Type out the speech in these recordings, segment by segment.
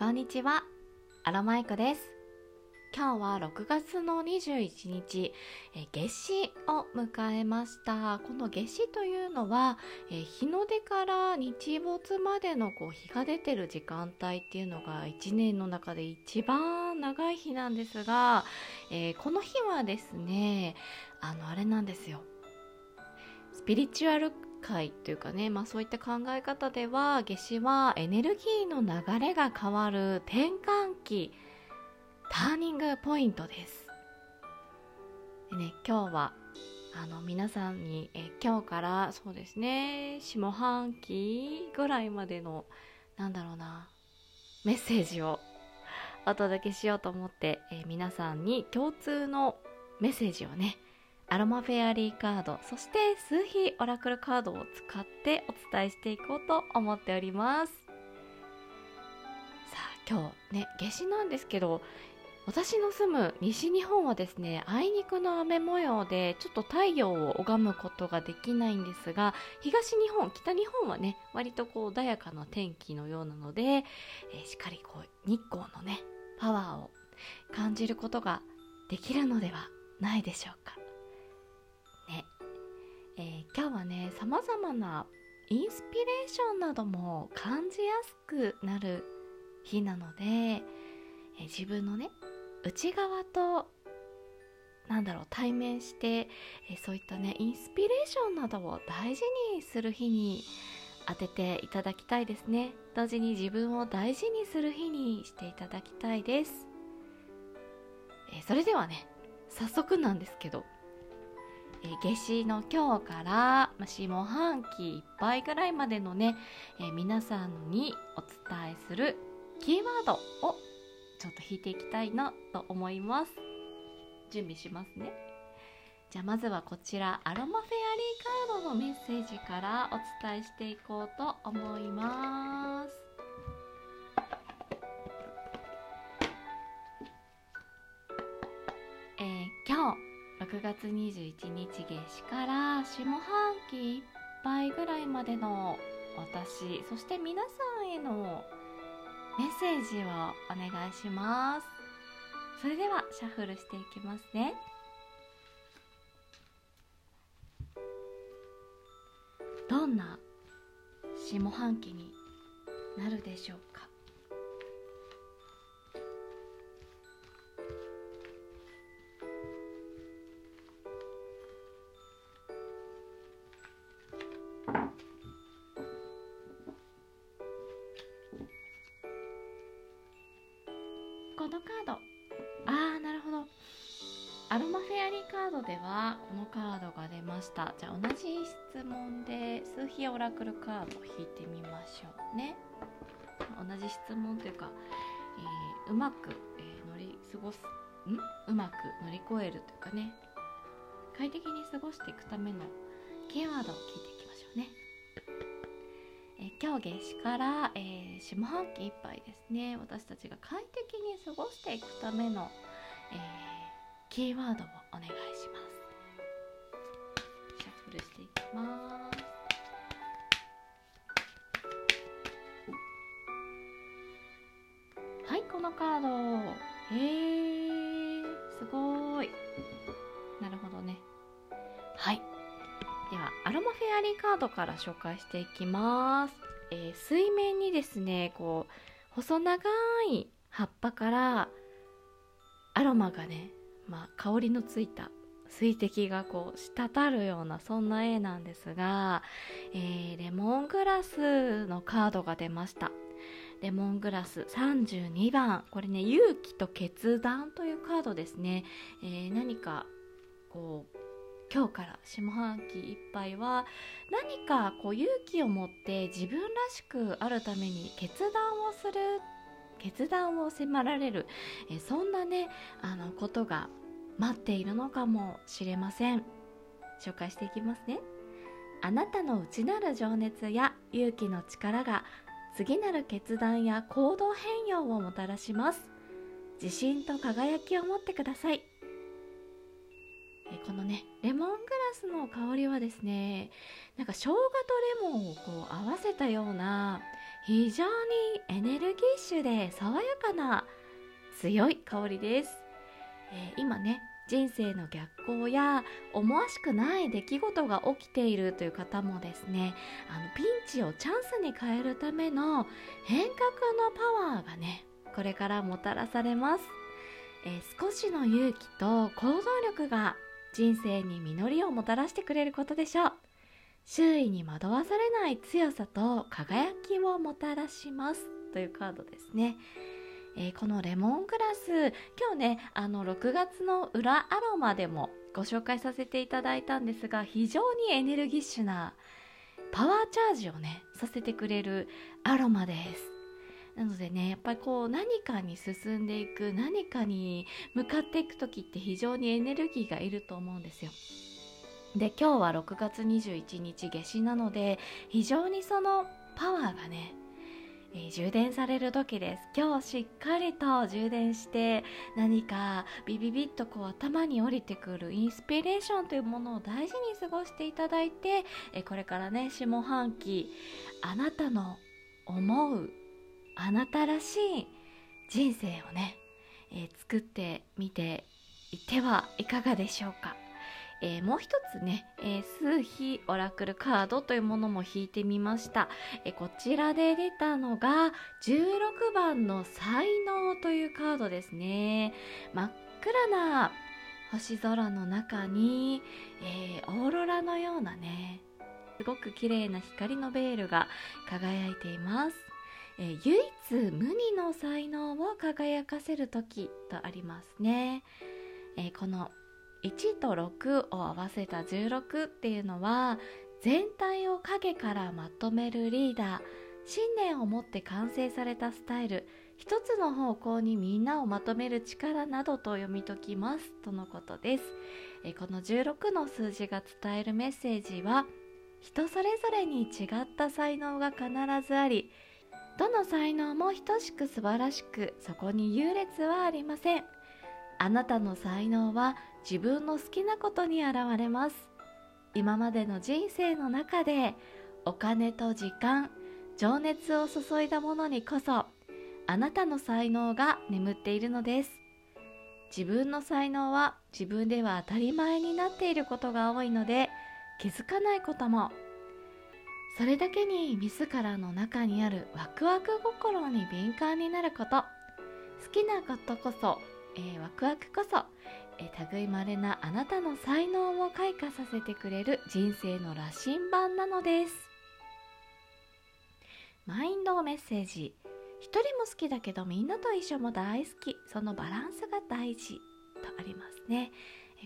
こんにちは。アロマイクです。今日は6月の21日え夏至を迎えました。この夏至というのはえ日の出から日没までのこう日が出てる時間帯っていうのが1年の中で一番長い日なんですが、えー、この日はですねあのあれなんですよ。スピリチュアル界というかね、まあ、そういった考え方では夏至はエネルギーの流れが変わる転換期ターニングポイントです。でね今日はあの皆さんにえ今日からそうですね下半期ぐらいまでのなんだろうなメッセージをお届けしようと思って、え皆さんに共通のメッセージをねアロマフェアリーカードそして数比オラクルカードを使ってお伝えしていこうと思っております。さあ今日ね夏至なんですけど私の住む西日本はですねあいにくの雨模様でちょっと太陽を拝むことができないんですが東日本北日本はね割とこう穏やかな天気のようなので、えー、しっかりこう日光のねパワーを感じることができるのではないでしょうか。えー、今日はねさまざまなインスピレーションなども感じやすくなる日なので、えー、自分のね内側となんだろう対面して、えー、そういったねインスピレーションなどを大事にする日に当てていただきたいですね。同時に自分を大事にする日にしていただきたいです、えそれではね早速なんですけどえ夏至の今日から、まあ、下半期いっぱいぐらいまでのね、えー、皆さんにお伝えするキーワードをちょっと引いていきたいなと思います。準備しますね。じゃあまずはこちらアロマフェアリーカードのメッセージからお伝えしていこうと思います。えー、今日6月21日夏至から下半期いっぱいぐらいまでの私そして皆さんへのメッセージをお願いします。それではシャッフルしていきますね。どんな下半期になるでしょうこのカード。あーなるほど。アロマフェアリーカードではこのカードが出ました。じゃあ同じ質問で数比オラクルカードを引いてみましょうね。同じ質問というか、えー、うまく、えー、乗り過ごすん？うまく乗り越えるというかね。快適に過ごしていくためのキーワードを聞いて今日夏至から、えー、下半期いっぱいですね。私たちが快適に過ごしていくための、えー、キーワードをお願いします。シャッフルしていきます。はいこのカード。えー、すごい。なるほどね。はい。ではアロマフェアリーカードから紹介していきます、えー、水面にですねこう細長い葉っぱからアロマがね、まあ、香りのついた水滴がこう滴るようなそんな絵なんですが、えー、レモングラスのカードが出ました。レモングラス32番これね勇気と決断というカードですね、えー、何かこう今日から下半期いっぱいは何かこう勇気を持って自分らしくあるために決断をする決断を迫られるえそんなねあのことが待っているのかもしれません。紹介していきますね。あなたの内なる情熱や勇気の力が次なる決断や行動変容をもたらします。自信と輝きを持ってください。このねレモングラスの香りはですねなんか生姜とレモンをこう合わせたような非常にエネルギッシュで爽やかな強い香りです、えー、今ね人生の逆行や思わしくない出来事が起きているという方もですねあのピンチをチャンスに変えるための変革のパワーがねこれからもたらされます、えー、少しの勇気と行動力が人生に実りをもたらしてくれることでしょう。周囲に惑わされない強さと輝きをもたらします。というカードですね。えー、このレモングラス。今日ねあの6月の裏アロマでもご紹介させていただいたんですが非常にエネルギッシュなパワーチャージをねさせてくれるアロマです。なのでねやっぱりこう何かに進んでいく何かに向かっていく時って非常にエネルギーがいると思うんですよ。で今日は6月21日夏至なので非常にそのパワーがね、えー、充電される時です。今日しっかりと充電して何かビビビッとこう頭に降りてくるインスピレーションというものを大事に過ごしていただいて、えー、これからね下半期あなたの思うあなたらしい人生をね、えー、作ってみていてはいかがでしょうか。えー、もう一つね、えー、数比オラクルカードというものも引いてみました、えー、こちらで出たのが16番の才能というカードですね。真っ暗な星空の中に、えー、オーロラのようなねすごく綺麗な光のベールが輝いています、えー、唯一無二の才能を輝かせる時とありますね、えー、この1と6を合わせた16っていうのは全体を影からまとめるリーダー。信念を持って完成されたスタイル。一つの方向にみんなをまとめる力などと読み解きますとのことです。えこの16の数字が伝えるメッセージは人それぞれに違った才能が必ずありどの才能も等しく素晴らしくそこに優劣はありません。あなたの才能は自分の好きなことに現れます。今までの人生の中でお金と時間情熱を注いだものにこそあなたの才能が眠っているのです。自分の才能は自分では当たり前になっていることが多いので気づかないことも。それだけに自らの中にあるワクワク心に敏感になること。好きなことこそえー、ワクワクこそ、えー、類まれなあなたの才能を開花させてくれる人生の羅針盤なのです。マインドメッセージ。一人も好きだけどみんなと一緒も大好き。そのバランスが大事とありますね。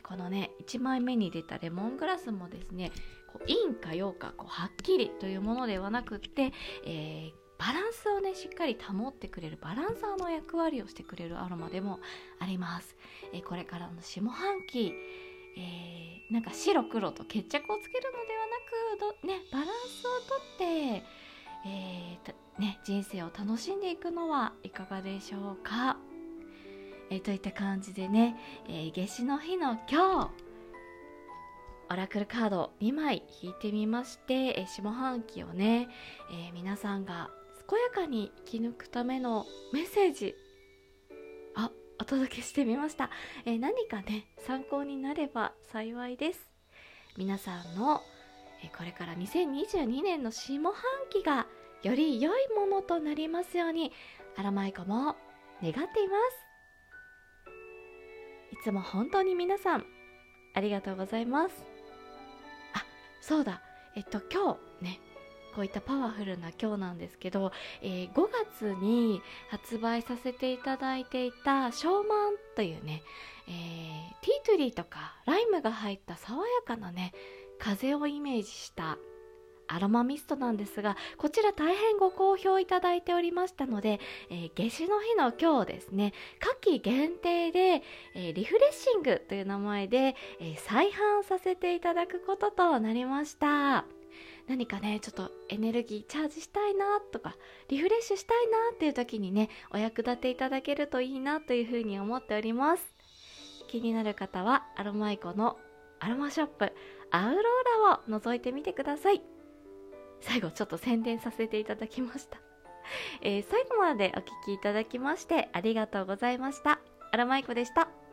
このね1枚目に出たレモングラスもですねこう陰か陽かこうはっきりというものではなくって、えーバランスをねしっかり保ってくれるバランサーの役割をしてくれるアロマでもあります、えこれからの下半期えー、なんか白黒と決着をつけるのではなくねバランスをとって、えー、ね、人生を楽しんでいくのはいかがでしょうか、えー、といった感じでね、え夏至の日の今日オラクルカード2枚引いてみまして、え下半期をね、え皆さんが健やかに生き抜くためのメッセージあお届けしてみました、えー、何かね参考になれば幸いです。皆さんの、えー、これから2022年の下半期がより良いものとなりますようにアラマイコも願っています。つも本当に皆さんありがとうございます。あそうだ。えっと今日ねこういったパワフルな今日なんですけど、えー、5月に発売させていただいていたショーマンというね、えー、ティートゥリーとかライムが入った爽やかなね風をイメージしたアロマミストなんですがこちら大変ご好評いただいておりましたので、えー、夏至の日の今日ですね夏季限定で、えー、リフレッシングという名前で、えー、再販させていただくこととなりました。何かねちょっとエネルギーチャージしたいなとかリフレッシュしたいなっていう時にねお役立ていただけるといいなというふうに思っております。気になる方はアロマイコのアロマショップアウローラを覗いてみてください。最後ちょっと宣伝させていただきました えー最後までお聴きいただきましてありがとうございました。アラマイコでした。